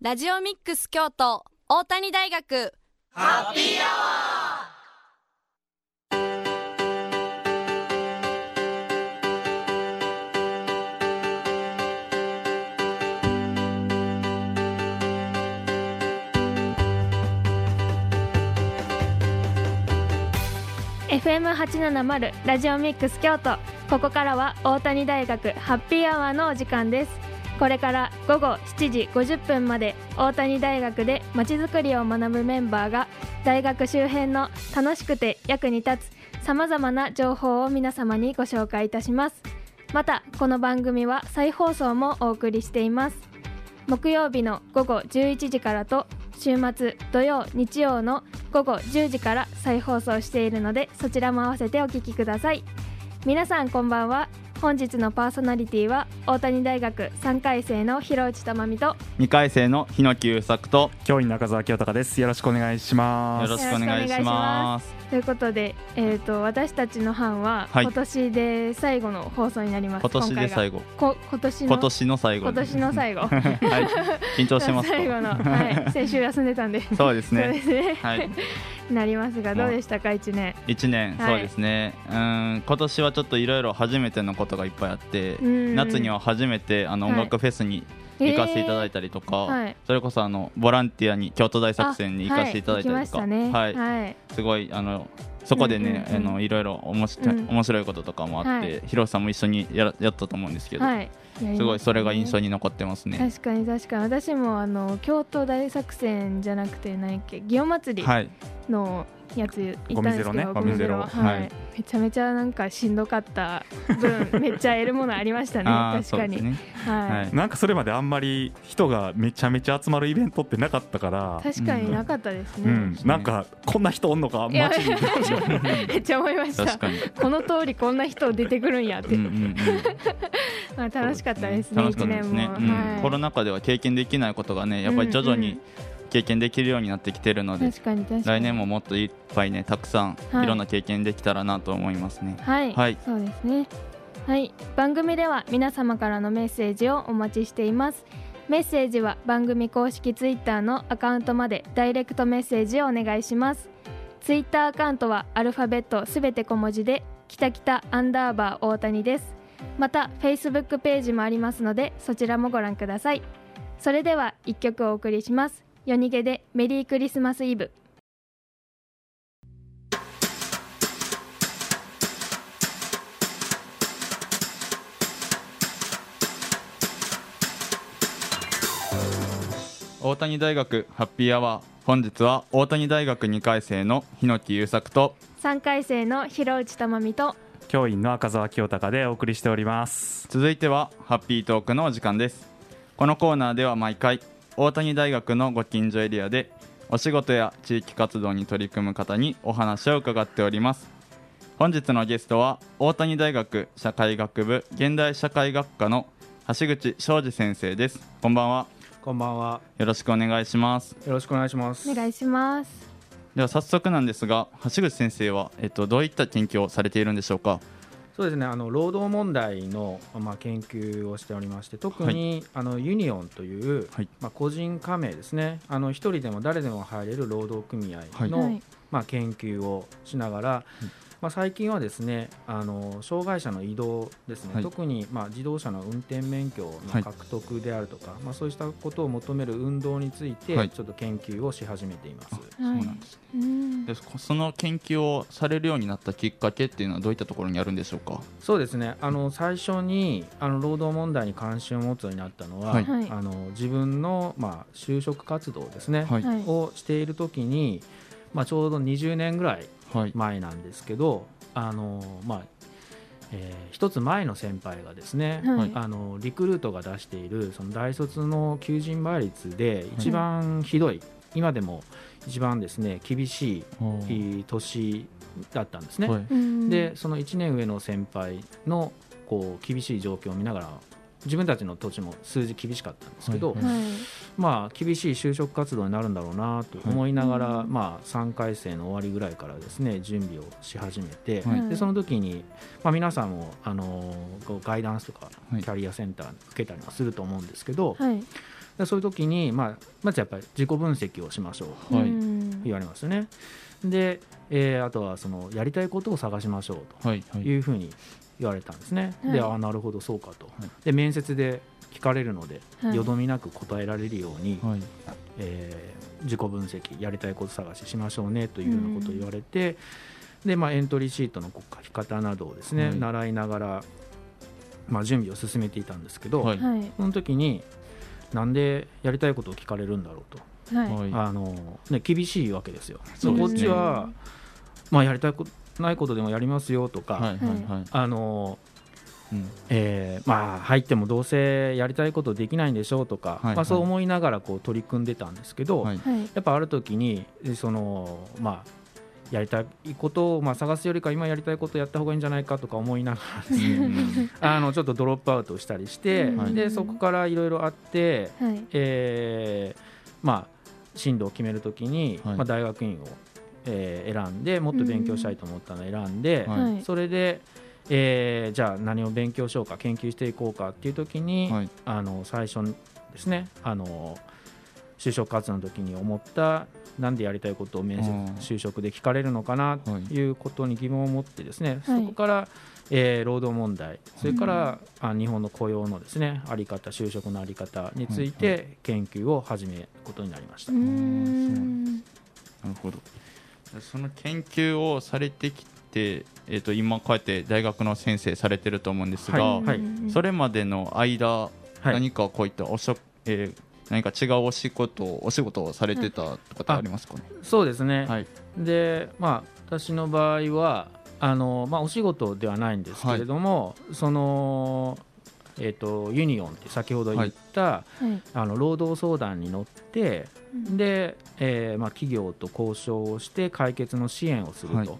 ラジオミックス京都大谷大学。ハッピーアワー FM870 ラジオミックス京都。ここからは大谷大学ハッピーアワーのお時間です。これから午後7時50分まで大谷大学でまちづくりを学ぶメンバーが大学周辺の楽しくて役に立つさまざまな情報を皆様にご紹介いたしますまたこの番組は再放送もお送りしています木曜日の午後11時からと週末土曜日曜の午後10時から再放送しているのでそちらも合わせてお聞きください皆さんこんばんは本日のパーソナリティは大谷大学3回生の広内珠美と2回生の日野久作と教員中澤清隆です。よろしくお願いします。よろしくお願いします。ということで、えーと、私たちの班は今年で最後の放送になります、今年で最後。こ今年の今年の最後。今年の最後。はい。緊張してます 最後の、はい、先週休んでたんで。そうですね。そうですね。はいなりますがどうでしたか1年？1年、はい、そうですね。うん今年はちょっといろいろ初めてのことがいっぱいあって夏には初めてあの音楽フェスに、行かせていただいたりとか、はい、それこそあのボランティアに京都大作戦に行かせていただいたりとか、はい、はい、すごいあのそこでね、うんうんうん、あのいろいろおもし、うん、面白いこととかもあって、広瀬さんも一緒にややったと思うんですけど、はい、すごいそれが印象に残ってますね。確かに確かに。私もあの京都大作戦じゃなくて何やっけ祇園祭りの、やつ行ったんですけど、ね、ゴミゼロ、はい、めちゃめちゃなんかしんどかった分 めっちゃ得るものありましたね。確かに、ね、はい、なんかそれまであんまり人がめちゃめちゃ集まるイベントってなかったから。確かになかったですね、うん、なんかこんな人おんのか街に めっちゃ思いました。この通りこんな人出てくるんやって、うんうんうんまあ楽しかったですね一、ね、年も、うん。はい、コロナ禍では経験できないことがねやっぱり徐々に、経験できるようになってきてるので来年ももっといっぱいねたくさんい。ろんな経験できたらなと思いますね。はい、はい、そうですね。はい。番組では皆様からのメッセージをお待ちしています。メッセージは番組公式ツイッターのアカウントまでダイレクトメッセージをお願いします。ツイッターアカウントはアルファベットすべて小文字できたきたアンダーバー大谷ですまたフェイスブックページもありますのでそちらもご覧ください。それでは一曲お送りします。夜逃げでメリークリスマスイブ。大谷大学ハッピーアワー。本日は大谷大学2回生の日野木優作と3回生の広内珠美と教員の赤澤清隆でお送りしております。続いてはハッピートークのお時間です。このコーナーでは毎回大谷大学のご近所エリアでお仕事や地域活動に取り組む方にお話を伺っております。本日のゲストは大谷大学社会学部現代社会学科の橋口昌司先生です。こんばんは。こんばんは。よろしくお願いします。よろしくお願いします。お願いしますでは早速なんですが橋口先生は、えっと、どういった研究をされているんでしょうか？そうですね。あの労働問題の、まあ、研究をしておりまして特に、はい、あのユニオンという、はい、まあ、個人加盟ですね。あの一人でも誰でも入れる労働組合の、はい、まあ、研究をしながら、まあ、最近はですねあの障害者の移動ですね、はい、特に、まあ、自動車の運転免許の獲得であるとか、はい、まあ、そうしたことを求める運動について、ちょっと研究をし始めています。そうなんですね、でその研究をされるようになったきっかけっていうのはどういったところにあるんでしょうか？そうですね。あの最初にあの労働問題に関心を持つようになったのは、はい、あの自分の、まあ、就職活動ですね、をしている時に、まあ、ちょうど20年ぐらい前なんですけど、はい、あのまあえー、一つ前の先輩がですね、はい、あのリクルートが出しているその大卒の求人倍率で一番ひどい、はい、今でも一番ですね厳しい年だったんですね。はい、でその1年上の先輩のこう厳しい状況を見ながら自分たちの土地も数字厳しかったんですけど、はい。はい、まあ、厳しい就職活動になるんだろうなと思いながら、はい、まあ、3回生の終わりぐらいからですね準備をし始めて、でその時に、まあ、皆さんもあのガイダンスとかキャリアセンター受けたりはすると思うんですけど、そういう時に、まあ、まずやっぱり自己分析をしましょうと言われますよね。で、えー、あとはそのやりたいことを探しましょうというふうに言われたんですね。はい、でああなるほどそうかと。で面接で聞かれるので、はい、よどみなく答えられるように、はい、えー、自己分析やりたいこと探ししましょうねというようなことを言われて、でまあ、エントリーシートの書き方などをですね、習いながら、まあ、準備を進めていたんですけど、その時になんでやりたいことを聞かれるんだろうと。あのね、厳しいわけですよ。すね、こっちは、まあ、やりたいことないことでもやりますよとか、はいはいはい、あのうん。えーまあ、入ってもどうせやりたいことできないんでしょうとか、はいはい、まあ、そう思いながらこう取り組んでたんですけど、はい、やっぱある時にその、まあ、やりたいことを、まあ、探すよりか今やりたいことをやった方がいいんじゃないかとか思いながらですね あのちょっとドロップアウトしたりして、でそこからいろいろあって、はい、えー、まあ、進路を決めるときに、まあ、大学院を、えー、選んでもっと勉強したいと思ったのを選んで、それで。えー、じゃあ何を勉強しようか研究していこうかっていう時に、はい、あの最初ですねあの就職活動の時に思ったなんでやりたいことを面接就職で聞かれるのかなとい。うことに疑問を持ってですね、はい、そこから、えー、労働問題それから、あ日本の雇用のですねあり方就職のあり方について研究を始めることになりました。なるほどその研究をされてきて、えー、と今こうやって大学の先生されてると思うんですが、はい。はい、それまでの間、何かこういったお職、えー、何か違うお仕事お仕事をされてたとかってありますかね、そうですね、はい、でまあ私の場合はあの、まあ、お仕事ではないんですけれども、そのえーと、ユニオンって先ほど言った、はい、あの労働相談に乗って、で、えーまあ、企業と交渉をして解決の支援をすると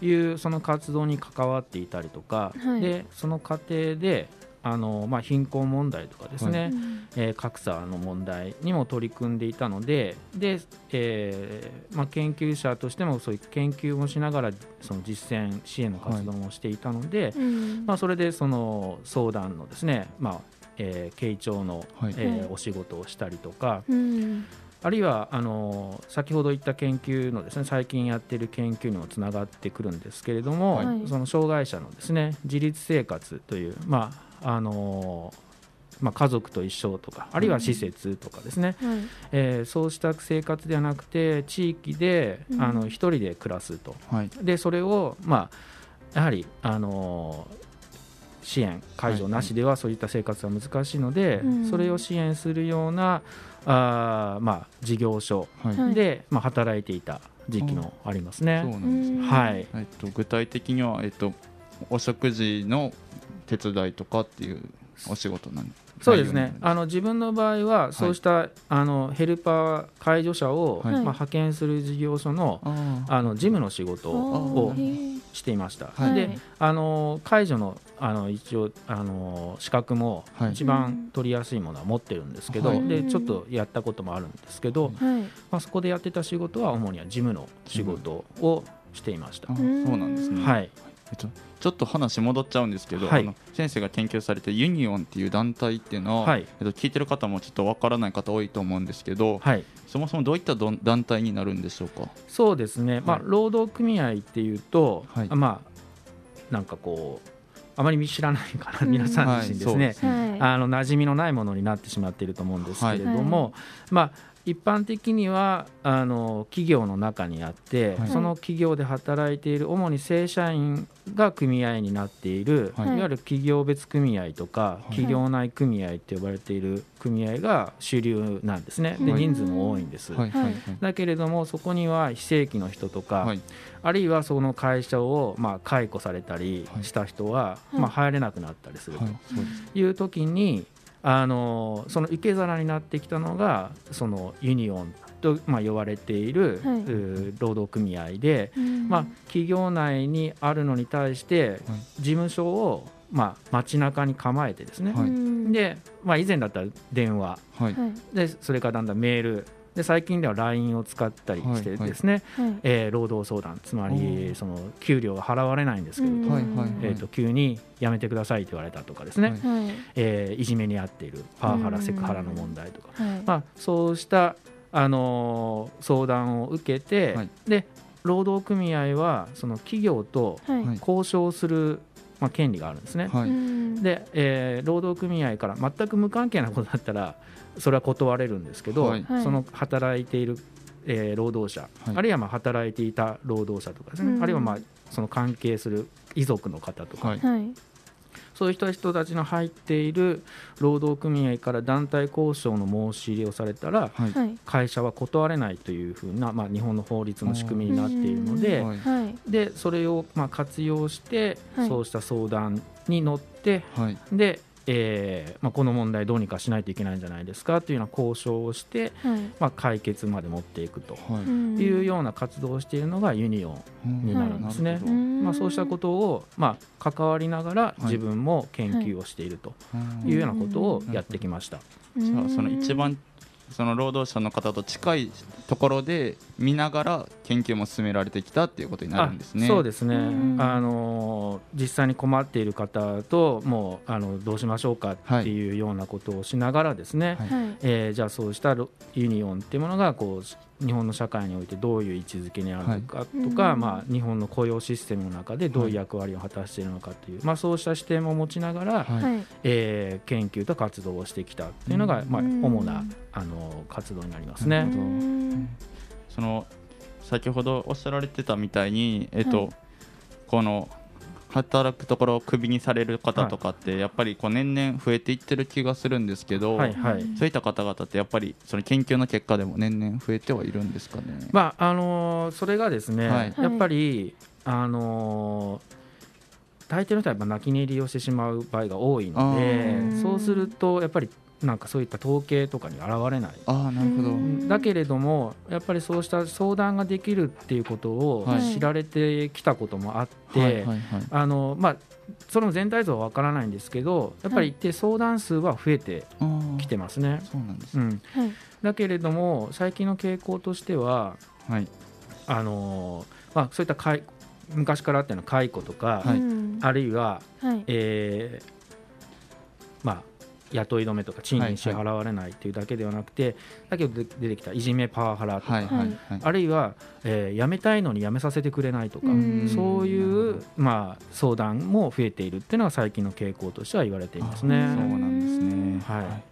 い。う、はい、その活動に関わっていたりとか、はい、でその過程であの、まあ、貧困問題とかですね、はい、えー、格差の問題にも取り組んでいたのでで、えーまあ、研究者としてもそういう研究もしながらその実践支援の活動もしていたので、はい、まあ、それでその相談のですね、まあえー、傾聴の、はい、えー、お仕事をしたりとか。あるいはあの先ほど言った研究のですね最近やっている研究にもつながってくるんですけれども、はい、その障害者のですね自立生活という、まああのまあ、家族と一緒とかあるいは施設とかですね、はい、えー、そうした生活ではなくて地域で、うん、あの一人で暮らすと、はい、でそれを、まあ、やはり、あの支援介助なしではそういった生活は難しいので、はい、それを支援するようなあ、まあ、事業所で、まあ、働いていた時期もありますね。そうなんですね。はい、えっと、具体的には、えっと、お食事の手伝いとかっていうお仕事なんそうですね。あの自分の場合はそうした、はい、あのヘルパー介助者を、はい、まあ、派遣する事業所のあの事務の仕事をしていました、はい、であの介助のあの一応あの資格も一番取りやすいものは持ってるんですけど、でちょっとやったこともあるんですけど、まあ、そこでやってた仕事は主には事務の仕事をしていました。そうなんですね、はいえっと、ちょっと話戻っちゃうんですけど、はい、あの先生が研究されてユニオンっていう団体っていうのは、はい、えっと、聞いてる方もちょっとわからない方多いと思うんですけど、はい、そもそもどういった団体になるんでしょうか？そうですね、まあ、労働組合っていうと、まあなんかこうあまり見知らないから、皆さん自身ですね、はい、あの馴染みのないものになってしまっていると思うんですけれども、まあ一般的にはあの企業の中にあって、はい、その企業で働いている主に正社員が組合になっている、はい、いわゆる企業別組合とか、はい、企業内組合って呼ばれている組合が主流なんですね、で人数も多いんです、だけれどもそこには非正規の人とか、あるいはその会社をまあ解雇されたりした人は、まあ、入れなくなったりするという時に、あのその受け皿になってきたのがそのユニオンと、まあ、呼ばれている、はい、労働組合で、うん、まあ、企業内にあるのに対して事務所を、まあ、街中に構えてですね、はい、で、まあ、以前だったら電話、はい、でそれからだんだんメールで最近では LINE を使ったりしてですね、はいはい、えー、労働相談つまりその給料が払われないんですけれども、えーと、急に辞めてくださいと言われたとかですね、はい。えー、いじめに遭っているパワハラセクハラの問題とか、まあ、そうしたあの相談を受けて、で労働組合はその企業と交渉する、まあ、権利があるんですね。はい、で、えー、労働組合から全く無関係なことだったらそれは断れるんですけど、はい、その働いている、えー、労働者、はい、あるいはまあ働いていた労働者とかですね、あるいはまあその関係する遺族の方とか、はい、そういう人たちの入っている労働組合から団体交渉の申し入れをされたら、はい、会社は断れないというふうな、まあ、日本の法律の仕組みになっているのででそれをまあ活用して、そうした相談に乗って、でえーまあ、この問題どうにかしないといけないんじゃないですかというような交渉をして、はい、まあ、解決まで持っていくとい。うような活動をしているのがユニオンになるんですね。はい、まあ、そうしたことを、まあ、関わりながら自分も研究をしているとい。うようなことをやってきました。じゃあその一番その労働者の方と近いところで見ながら研究も進められてきたっていうことになるんですね。そうですね。あの実際に困っている方ともうあのどうしましょうかっていうようなことをしながらですね。はい、えー、じゃあそうしたユニオンっていうものがこう日本の社会においてどういう位置づけにあるのかとか、はい、まあ日本の雇用システムの中でどういう役割を果たしているのかという、はい、まあそうした視点も持ちながら、はい、えー、研究と活動をしてきたっていうのがまあ主なあの活動になりますね。その先ほどおっしゃられてたみたいに、えっと、はい、この働くところをクビにされる方とかって、やっぱりこう年々増えていってる気がするんですけど、はいはい、そういった方々ってやっぱりその研究の結果でも年々増えてはいるんですかね。まああのー、それがですね、はい、やっぱり、あのー、大抵の人はやっぱ泣き寝入りをしてしまう場合が多いのでそうするとやっぱりなんかそういった統計とかに現れない。あなるほど。だけれどもやっぱりそうした相談ができるっていうことを知られてきたこともあって、あのまあその全体像は分からないんですけどやっぱり一定相談数は増えてきてますね。そうなんです、うん、だけれども最近の傾向としては、はい、あのまあ、そういったかい昔からあったような解雇とか、はい、あるいは、はい、えー、まあ雇い止めとか賃金支払われないというだけではなくて、だけど出てきたいじめパワハラとか、あるいは、えー、辞めたいのに辞めさせてくれないとかそういう、まあ、相談も増えているっていうのが最近の傾向としては言われていますね。そうなんですね、はい。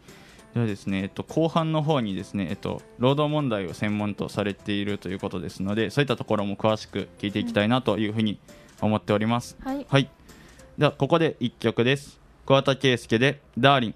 ではですね、えっと、後半の方にですね、えっと、労働問題を専門とされているということですのでそういったところも詳しく聞いていきたいなというふうに思っております。はい、はい、ではここで1曲です。桑田佳祐で「ダーリン」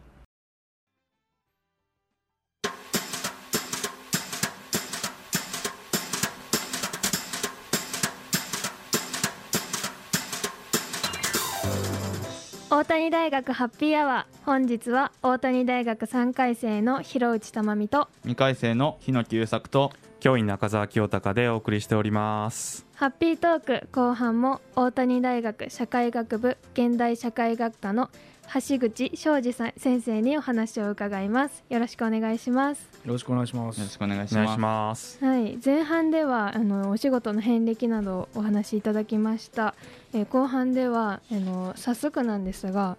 谷大学ハッピーアワー。本日は大谷大学3回生の広内珠美と2回生の日野久作と教員中澤清隆でお送りしております。ハッピートーク後半も大谷大学社会学部現代社会学科の橋口昌司さん先生にお話を伺います。よろしくお願いします。よろしくお願いします。よろしくお願いします。はい。前半ではあのお仕事の遍歴などお話しいただきました、えー、後半ではあの早速なんですが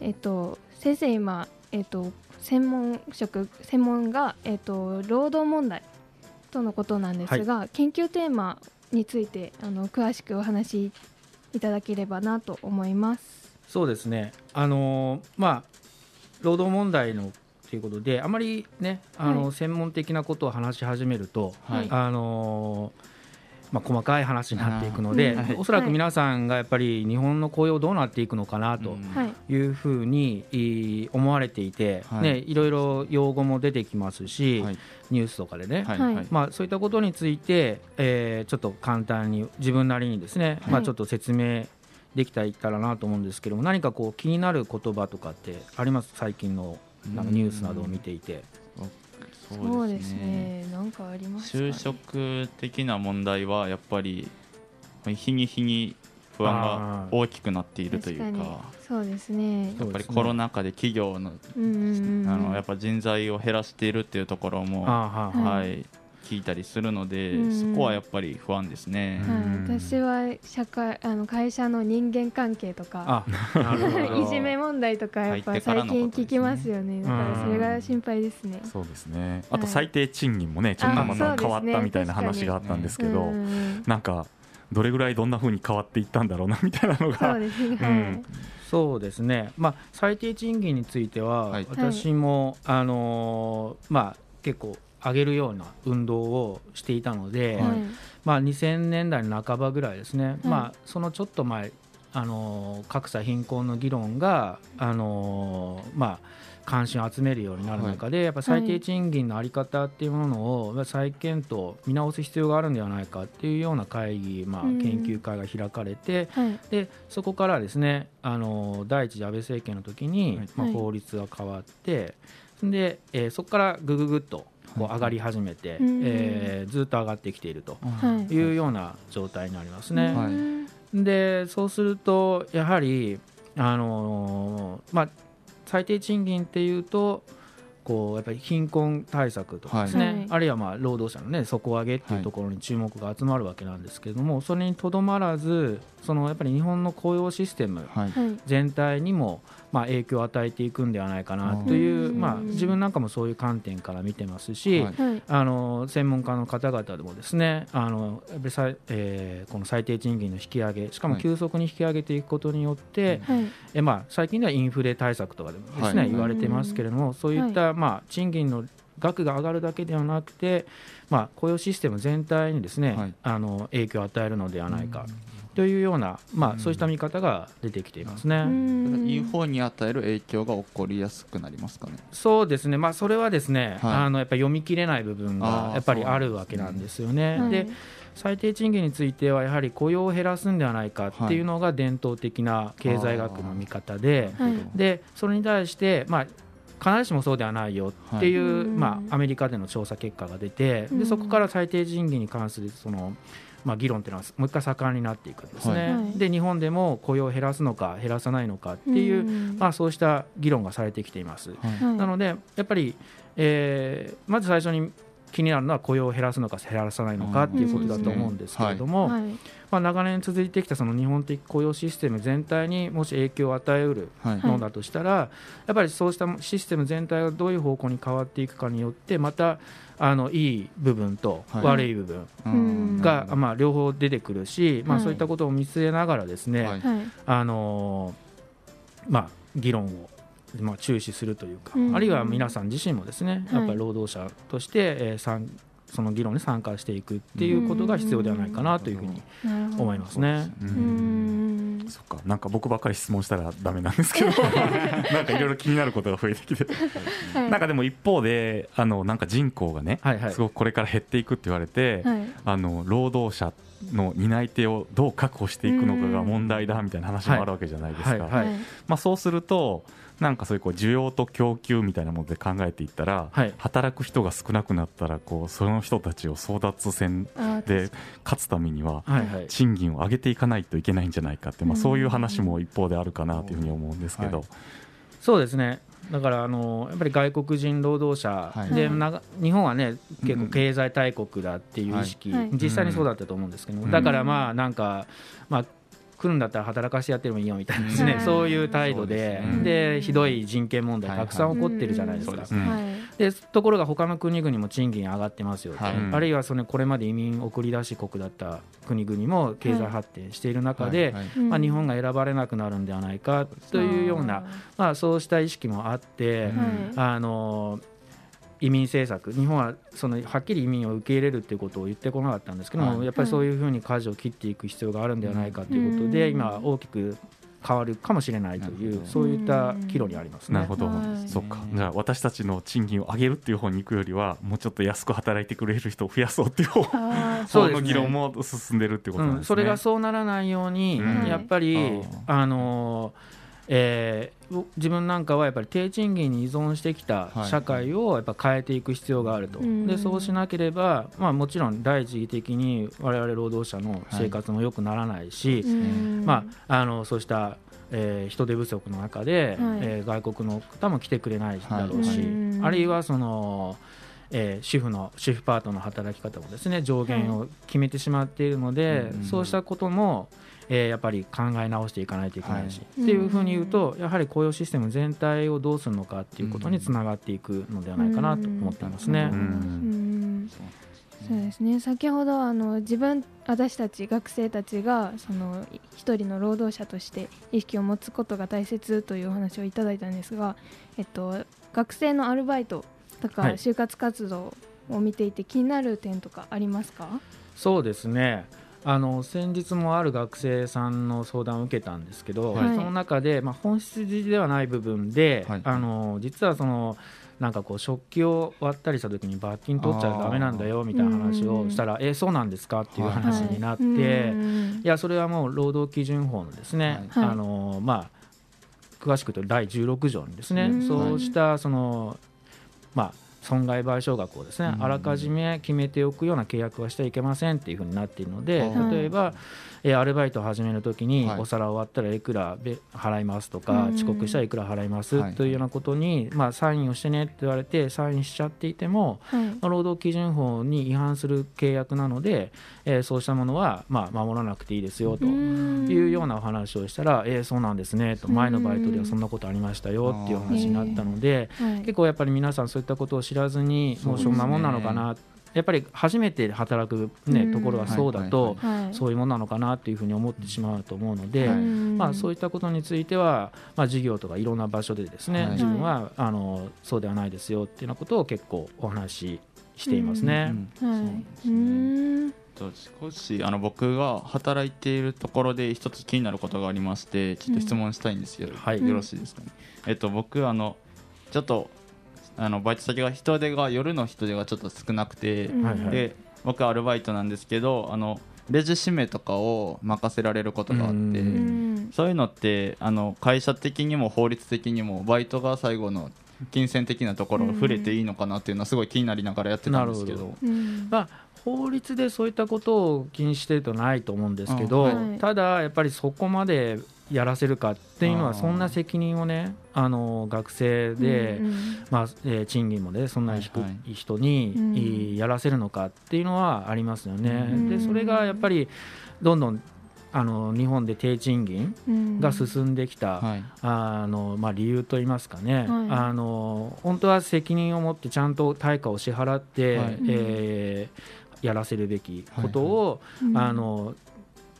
えっ、と先生今えっ、と専門職専門がえっ、と労働問題とのことなんですが、はい、研究テーマについてあの詳しくお話しいただければなと思いますそうですね、あのまあ、労働問題のということで、あまりね、あの、はい、専門的なことを話し始めると、はい、あのまあ、細かい話になっていくので、はい、おそらく皆さんがやっぱり日本の雇用どうなっていくのかなとい。うふうに思われていて、ね、いろいろ用語も出てきますし、ニュースとかでね、まあ、そういったことについて、えー、ちょっと簡単に自分なりにですね、まあ、ちょっと説明できたらなと思うんですけども何かこう気になる言葉とかってあります？最近のなんかニュースなどを見ていて。そうですね。なんかあります、ね、就職的な問題はやっぱり日に日に不安が大きくなっているというかそうですね。やっぱりコロナ禍で企業の,、あのやっぱ人材を減らしているっていうところも、はい聞いたりするので、うん、そこはやっぱり不安ですね、はい、私は社会あの会社の人間関係とかいじめ問題とかやっぱ最近聞きますよね、ね、だからそれが心配ですね、そうですね。あと最低賃金もねちょっとまた変わったみたいな話があったんですけど、ね、なんかどれぐらいどんなふうに変わっていったんだろうなみたいなのが。そうですね、うん。そうですね、まあ、最低賃金については、はい、私も、あのー、まあ、結構上げるような運動をしていたので、はい、まあ、2000年代の半ばぐらいですね、はい、まあ、そのちょっと前あの格差貧困の議論があの、まあ、関心を集めるようになる中で、はい、やっぱ最低賃金の在り方っていうものを再検討見直す必要があるんではないかっていうような会議、まあ、研究会が開かれて、はい、でそこからですねあの第一次安倍政権の時に、まあ、法律が変わって、で、えー、そこからぐぐぐっとこう上がり始めて、えー、ずっと上がってきているとい。うような状態になりますね。でそうするとやはりあのー、まあ最低賃金っていうとこうやっぱり貧困対策とかですね、はい、あるいはまあ労働者のね底上げっていうところに注目が集まるわけなんですけれども、それにとどまらずそのやっぱり日本の雇用システム全体にもまあ影響を与えていくんではないかなという、まあ、自分なんかもそういう観点から見てますし、あの専門家の方々でもですねあのやっぱりえー、この最低賃金の引き上げしかも急速に引き上げていくことによって、えまあ、最近ではインフレ対策とかでもですね、言われてますけれどもそういったまあ、賃金の額が上がるだけではなくて、まあ、雇用システム全体にですね、はい、あの影響を与えるのではないか。というような、まあ、そうした見方が出てきていますね。いい方に与える影響が起こりやすくなりますかね。そうですね、まあ、それはですね、はい、あのやっぱり読み切れない部分がやっぱりあるわけなんですよね。で最低賃金についてはやはり雇用を減らすんではないかっていうのが伝統的な経済学の見方で、はい、でそれに対して、まあ、必ずしもそうではないよっていう、はい、まあ、アメリカでの調査結果が出てでそこから最低賃金に関するその、まあ、議論っていうのはもう一回盛んになっていくんですね、はい、で日本でも雇用を減らすのか減らさないのかっていう、まあ、そうした議論がされてきています。なのでやっぱり、えー、まず最初に気になるのは雇用を減らすのか減らさないのかっていうことだと思うんですけれども、まあ、長年続いてきたその日本的雇用システム全体にもし影響を与えうるのだとしたら、やっぱりそうしたシステム全体がどういう方向に変わっていくかによってまたあのいい部分と悪い部分が、まあ、両方出てくるし、まあ、そういったことを見据えながらですね、あのまあ、議論をまあ、注視するというか、あるいは皆さん自身もですねやっぱり労働者として、えー、その議論に参加していくっていうことが必要ではないかなというふうに思いますね。そっか。なんか僕ばっかり質問したらだめなんですけど。なんかいろいろ気になることが増えてきて。はい、なんかでも一方であのなんか人口がね、はいはい、すごくこれから減っていくって言われて、はい、あの労働者の担い手をどう確保していくのかが問題だみたいな話もあるわけじゃないですか。まあ、そうするとなんかそういうこう需要と供給みたいなもので考えていったら、はい、働く人が少なくなったらこうその人たちを争奪戦で勝つためには賃金を上げていかないといけないんじゃないかって、まあ、そういう話も一方であるかなというふうに思うんですけど。そうですね。だからあのやっぱり外国人労働者で、はい、日本はね結構経済大国だっていう意識、はい、実際にそうだったと思うんですけど、だからまあなんか、まあ、来るんだったら働かせてやってもいいよみたいなですね、そういう態度ででひどい人権問題たくさん起こってるじゃないですか。でところが他の国々も賃金上がってますよと、あるいはそのこれまで移民送り出し国だった国々も経済発展している中で、まあ、日本が選ばれなくなるんではないかというような、まあ、そうした意識もあって、あの移民政策日本はそのはっきり移民を受け入れるということを言ってこなかったんですけども、はい、やっぱりそういうふうに舵を切っていく必要があるんではないかということで、今大きく変わるかもしれないというそういった岐路にあります、ね、なるほど、そっか。じゃあ私たちの賃金を上げるっていう方に行くよりはもうちょっと安く働いてくれる人を増やそうっていう方 そ の議論も進んでるってことなんですね、うん、それがそうならないように、やっぱりあのーえー、自分なんかはやっぱり低賃金に依存してきた社会をやっぱ変えていく必要があると、はい、でそうしなければ、まあ、もちろん第一義的に我々労働者の生活も良くならないし、はい、まあ、あのそうした、えー、人手不足の中で、はい、えー、外国の方も来てくれないだろうし、あるいはその。えー、主婦の主婦パートの働き方もですね上限を決めてしまっているので、そうしたことも、えー、やっぱり考え直していかないといけないし、はい、っていうふうに言うとやはり雇用システム全体をどうするのかっていうことにつながっていくのではないかなと思っていますね。そうですね。先ほどあの自分私たち学生たちがその一人の労働者として意識を持つことが大切というお話をいただいたんですが、えっと、学生のアルバイトとか就活活動を見ていて気になる点とかありますか？そうですねあの先日もある学生さんの相談を受けたんですけど、はい、その中で、まあ、本質ではない部分で、はい、あの実はそのなんかこう食器を割ったりした時に罰金取っちゃだめなんだよみたいな話をしたらえー、そうなんですかっていう話になって、はい、い。やそれはもう労働基準法のですね、あのまあ詳しく言うと第16条にですね、そうしたそのまあ損害賠償額をですね、あらかじめ決めておくような契約はしてはいけませんっていうふうになっているので、例えば、えアルバイトを始めるときに、お皿終わったらいくら払いますとか、遅刻したらいくら払いますというようなことに、まあ、サインをしてねって言われてサインしちゃっていても、まあ、労働基準法に違反する契約なので、えー、そうしたものは、まあ、守らなくていいですよというようなお話をしたら、えー、そうなんですねと前のバイトではそんなことありましたよっていう話になったので、結構やっぱり皆さんそういったことを知らずにもうそんなもんなのかな。やっぱり初めて働く、ね、ところはそうだと、そういうものなのかなというふうに思ってしまうと思うので、まあ、そういったことについては、まあ、事業とかいろんな場所でですね、自分はあのそうではないですよっていうようなことを結構お話ししていますね。少しあの僕が働いているところで一つ気になることがありましてちょっと質問したいんですよ、はい、よろしいですかね、えっと僕あのちょっとあのバイト先が人手が夜の人手がちょっと少なくて、うん、で僕はアルバイトなんですけどあのレジ締めとかを任せられることがあって、そういうのってあの会社的にも法律的にもバイトが最後の金銭的なところを触れていいのかなっていうのはすごい気になりながらやってたんですけど。ど。まあ法律でそういったことを気にしてるとないと思うんですけど、はい、ただやっぱりそこまでやらせるかっていうのはそんな責任をねあの学生で、うんうん、まあえー、賃金もねそんなに低い人にやらせるのかっていうのはありますよね。うん、でそれがやっぱりどんどんあの日本で低賃金が進んできた、うんあのまあ、理由といいますかね、はい、あの本当は責任を持ってちゃんと対価を支払って、はい、えー、やらせるべきことを、はいはい、あの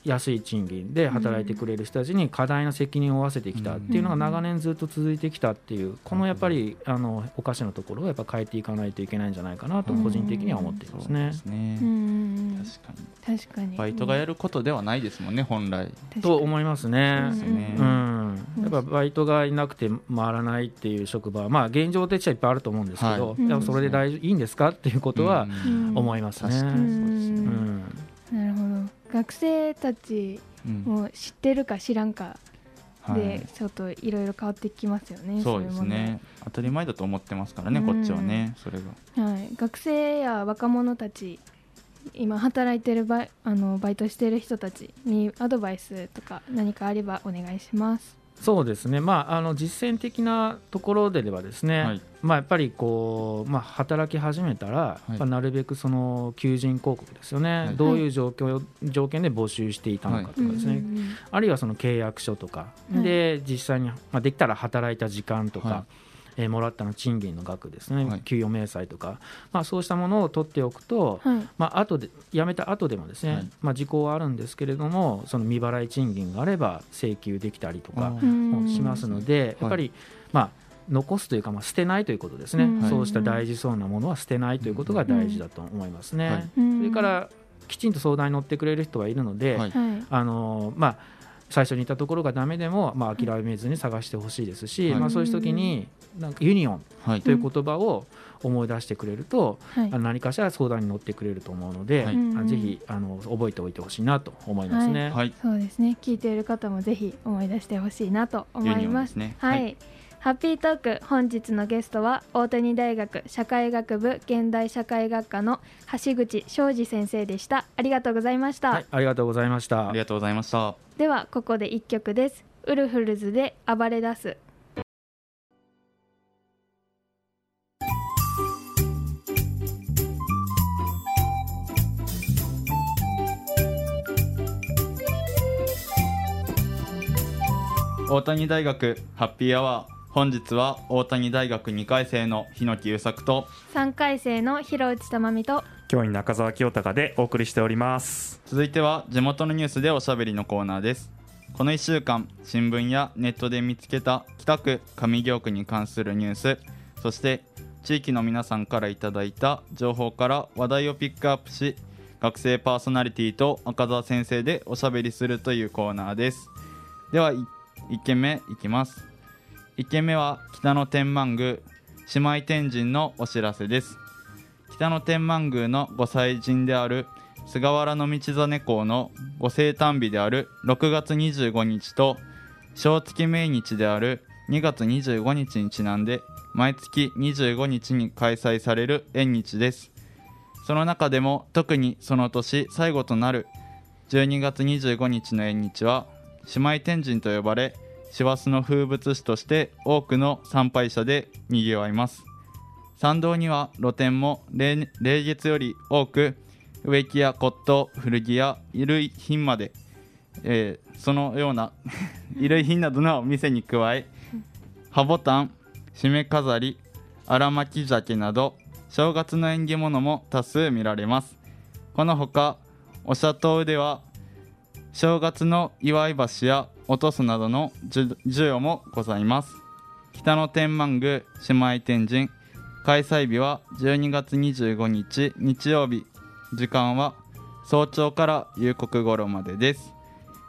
安い賃金で働いてくれる人たちに過大な責任を負わせてきたっていうのが長年ずっと続いてきたっていうこのやっぱりあのおかしなところをやっぱ変えていかないといけないんじゃないかなと個人的には思っていますね。ね確かに確かにバイトがやることではないですもんね本来。と思いますね。うん、やっぱバイトがいなくて回らないっていう職場まあ現状的にはいっぱいあると思うんですけど、はい、それで大いいんですかっていうことは思いますね。うん。なるほど学生たちも知ってるか知らんかで、ちょっといろいろ変わってきますよね、そうですね。当たり前だと思ってますからね、こっちはねそれが、はい、学生や若者たち今働いてるバイあのバイトしてる人たちにアドバイスとか何かあればお願いしますそうですね、まあ、あの実践的なところでではですね、はい、まあ、やっぱりこう、まあ、働き始めたら、はい、なるべくその求人広告ですよね、はい、どういう状況条件で募集していたのかとかですね、あるいはその契約書とか、で実際に、まあ、できたら働いた時間とか、えー、もらったの賃金の額ですね、はい、給与明細とか、まあ、そうしたものを取っておくと、はい、まあ後で辞めた後でもですね、はい、まあ、時効はあるんですけれどもその未払い賃金があれば請求できたりとかもしますのでやっぱり、まあ残すというか、まあ、捨てないということですね、うん、そうした大事そうなものは捨てないということが大事だと思いますね。うん、それからきちんと相談に乗ってくれる人がいるので、はい、あのまあ最初に言ったところがダメでも、まあ、諦めずに探してほしいですし、はい、まあ、そういう時になんかユニオンという言葉を思い出してくれると、はい、何かしら相談に乗ってくれると思うので、はい、ぜひあの覚えておいてほしいなと思いますね、はい、そうですね。聞いている方もぜひ思い出してほしいなと思います。ね、はいハッピートーク本日のゲストは大谷大学社会学部現代社会学科の橋口昌司先生でした。ありがとうございました、はい、ありがとうございました。ありがとうございました。ではここで一曲です。ウルフルズで暴れ出す。大谷大学ハッピーアワー本日は大谷大学2回生の日野木優作と3回生の広内珠美と教員中澤清隆でお送りしております。続いては地元のニュースでおしゃべりのコーナーです。この1週間新聞やネットで見つけた北区上京区に関するニュースそして地域の皆さんからいただいた情報から話題をピックアップし学生パーソナリティと赤澤先生でおしゃべりするというコーナーです。では1件目いきます1件目は北野天満宮姉妹天神のお知らせです。北野天満宮のご祭神である菅原道真公のご生誕日である6月25日と正月命日である2月25日にちなんで毎月25日に開催される縁日です。その中でも特にその年最後となる12月25日の縁日は姉妹天神と呼ばれ師走の風物詩として多くの参拝者でにぎわいます。参道には露店も例月より多く植木や骨董古着や衣類品まで、えー、そのような 衣類品などのお店に加え葉ボタン締め飾り荒巻鮭など正月の縁起物も多数見られます。このほかお社島では正月の祝い橋や落とすなどの授与もございます。北野天満宮姉妹天神開催日は12月25日日曜日時間は早朝から夕刻頃までです。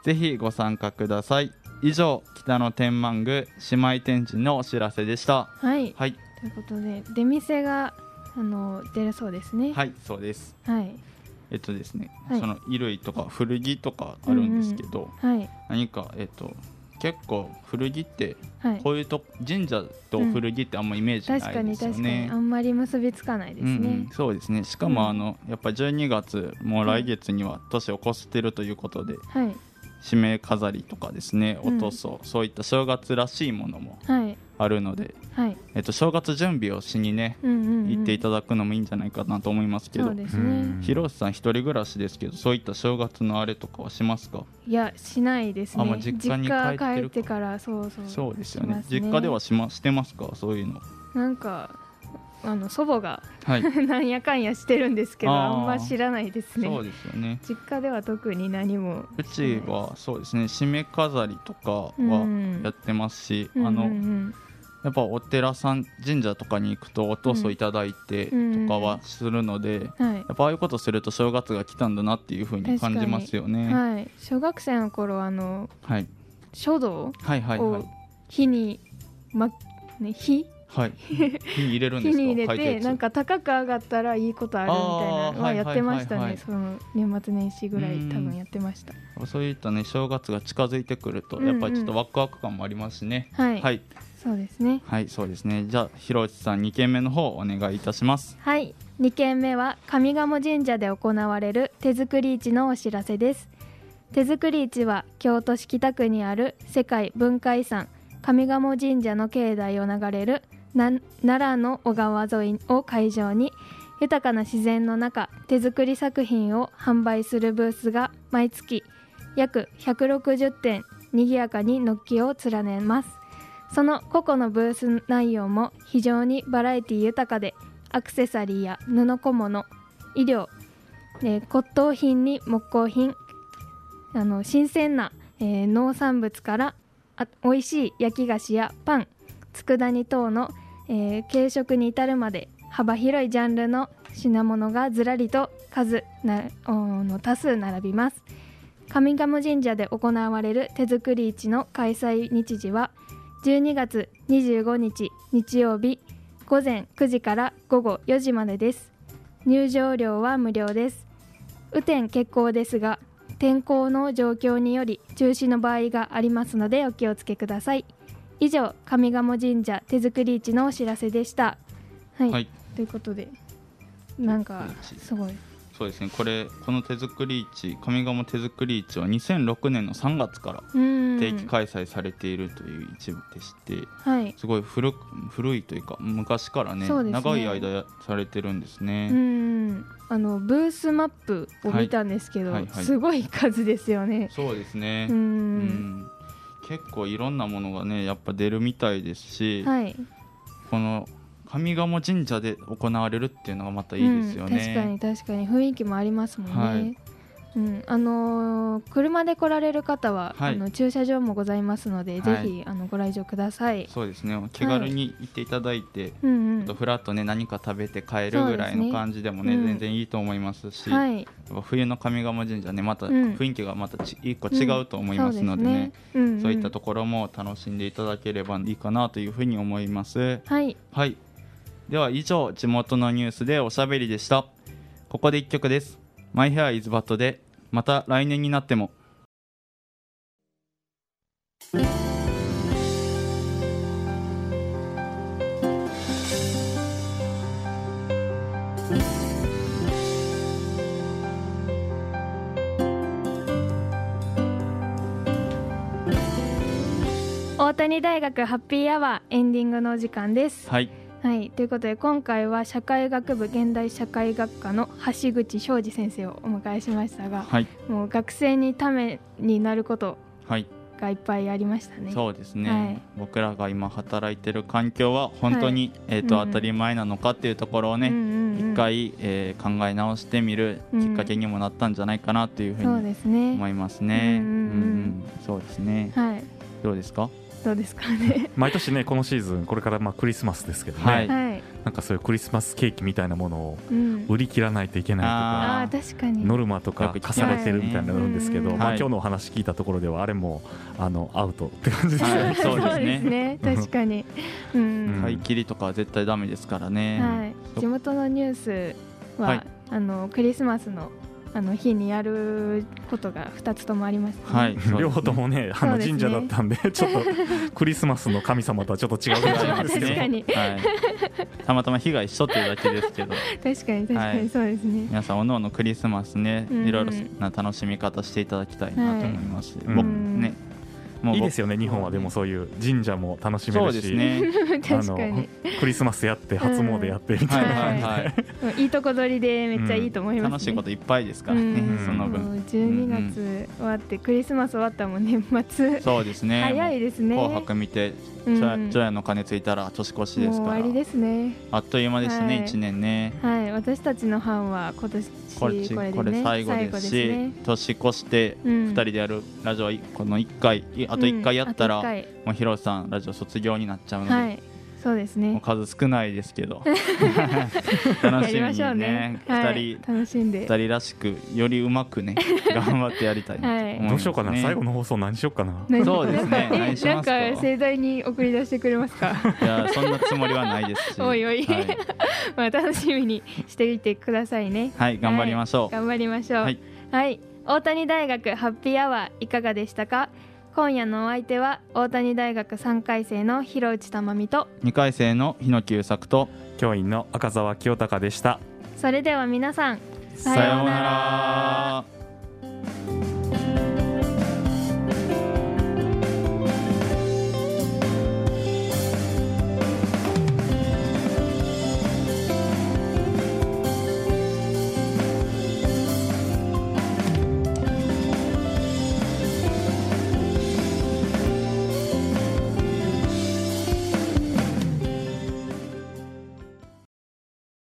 ぜひご参加ください。以上北野天満宮姉妹天神のお知らせでした。はい、はい、ということで出店があの出るそうですね。はいそうです。はいえっとですね、はい、その衣類とか古着とかあるんですけど、うんうんはい、何かえっと結構古着ってこういうと、神社と古着ってあんまイメージないですよね、うん、確かに確かに。あんまり結びつかないですね、うんうん、そうですね。しかもあの、やっぱ12月もう来月には年を越してるということで、はい、締め飾りとかですねおとそ、そういった正月らしいものもあるので、はい、えっと、正月準備をしにね、うんうんうん、行っていただくのもいいんじゃないかなと思いますけど、ね、広瀬さん一人暮らしですけどそういった正月のあれとかはしますか？いやしないですね。あ、まあ、実家に帰ってるからそうそう。そうですよね、ね、実家ではし,、ま、してますか？そういうの。なんかあの祖母が、はい、なんやかんやしてるんですけどあんま知らないですね。そうですよね。実家では特に何もうちはそうですね締め飾りとかはやってますし、うん、あの、うんうん。うんやっぱお寺さん神社とかに行くとおとそいただいてとかはするので、うんうんやっぱああいうことすると正月が来たんだなっていうふうに感じますよね。はい、小学生の頃あの、はい、書道を火に、まね、火？はい、火に入れるんですか？火に入れてなんか高く上がったらいいことあるみたいなのはやってましたね。その年末年始ぐらい多分やってました。そういったね正月が近づいてくるとやっぱりちょっとワクワク感もありますしね、うんうん、はい、そうですね。はいそうですね。じゃあ広内さん2件目の方お願いいたします。はい。2件目は上賀茂神社で行われる手作り市のお知らせです。手作り市は京都市北区にある世界文化遺産上賀茂神社の境内を流れる奈良の小川沿いを会場に豊かな自然の中手作り作品を販売するブースが毎月約160点にぎやかに軒を連ねますその個々のブース内容も非常にバラエティ豊かでアクセサリーや布小物医療、えー、骨董品に木工品あの新鮮な、えー、農産物からあ美味しい焼き菓子やパン佃煮等の、えー、軽食に至るまで幅広いジャンルの品物がずらりと数の多数並びます。上賀茂神社で行われる手作り市の開催日時は12月25日日曜日午前9時から午後4時までです。入場料は無料です。雨天決行ですが天候の状況により中止の場合がありますのでお気をつけください。以上上賀茂神社手作り市のお知らせでした。はい、はい、ということでなんかすごいそうですね。これこの手作り市上賀茂手作り市は2006年の3月から定期開催されているという一部でして、はい、すごい古古いというか昔からね、ね、長い間されてるんですね。うんあのブースマップを見たんですけど、はいはいはい、すごい数ですよね。そうですね。うん。結構いろんなものがねやっぱ出るみたいですし、はい、この上賀茂神社で行われるっていうのがまたいいですよね、うん、確かに確かに。雰囲気もありますもんね、はい、うん、あのー、車で来られる方は、はい、あの駐車場もございますので、ぜひあのご来場ください。そうですね。気軽に行っていただいて、はい、とフラッとね何か食べて帰るぐらいの感じでもね、ね、全然いいと思いますし、はい、冬の上賀茂神社ねまた雰囲気がまたち一個違うと思いますのでね,、そういったところも楽しんでいただければいいかなというふうに思います。はい、はいでは以上地元のニュースでおしゃべりでした。ここで1曲です「マイヘアイズバットでまた来年になっても。大谷大学ハッピーアワーエンディングのお時間です。はいはい、ということで今回は社会学部現代社会学科の橋口昌司先生をお迎えしましたが、はい、もう学生にためになることがいっぱいありましたね。そうですね、はい、僕らが今働いてる環境は本当に、はい、えーと、うん、当たり前なのかっていうところをね、うんうんうん、一回、えー、考え直してみるきっかけにもなったんじゃないかなというふうに思いますね。そうですね、はい、どうですか？どうですかね。毎年ねこのシーズンこれからまあクリスマスですけどね、はい、なんかそういうクリスマスケーキみたいなものを売り切らないといけないとか、あ確かに。ノルマとか課されてるみたいなのんですけど、まあ、今日のお話聞いたところではあれもあのアウトって感じ ですね、そうですね。確かに、うん、買い切りとかは絶対ダメですからね、はい、地元のニュースは、あのクリスマスのあの日にやることが2つともあります、ね、はい、両方ともねあの神社だったんで、ね、ちょっとクリスマスの神様とはちょっと違うかもしれないですけど、はい、たまたま被害しとってるだけですけど。確かに確かに。そうですね、はい、皆さんおのおのクリスマスね、いろいろな楽しみ方していただきたいなと思います、はい、僕ねいいですよね日本は。でもそういう神社も楽しめるし、ね、あのクリスマスやって初詣やってみたいな、はいはいい、いとこ取りでめっちゃいいと思います、ね。楽しいこといっぱいですからね、その分。12月終わってクリスマス終わったらもう年末。そうですね。早いですね。紅白見て除夜の鐘ついたら年越しですから。終わりですね。あっという間ですね、一年ね。はい。私たちの班は今年これこれ最後ですし年越して2人でやるラジオこの1回あと1回やったらもう広瀬さんラジオ卒業になっちゃうので。そうですね。数少ないですけど。楽しみにね2人、楽しんで。2人らしくよりうまくね 頑張ってやりたいな、はい、どうしようかな？最後の放送何しようかな？そうですね何しますかなんか盛大に送り出してくれますか？いやそんなつもりはないですし。おいおい、はい、まあ楽しみにしていてくださいね。はい頑張りましょう、はい、頑張りましょう。はい、はい、大谷大学ハッピーアワーいかがでしたか？今夜のお相手は大谷大学3回生の広内珠美と2回生の日野久作と教員の赤澤清隆でした。それでは皆さんさようなら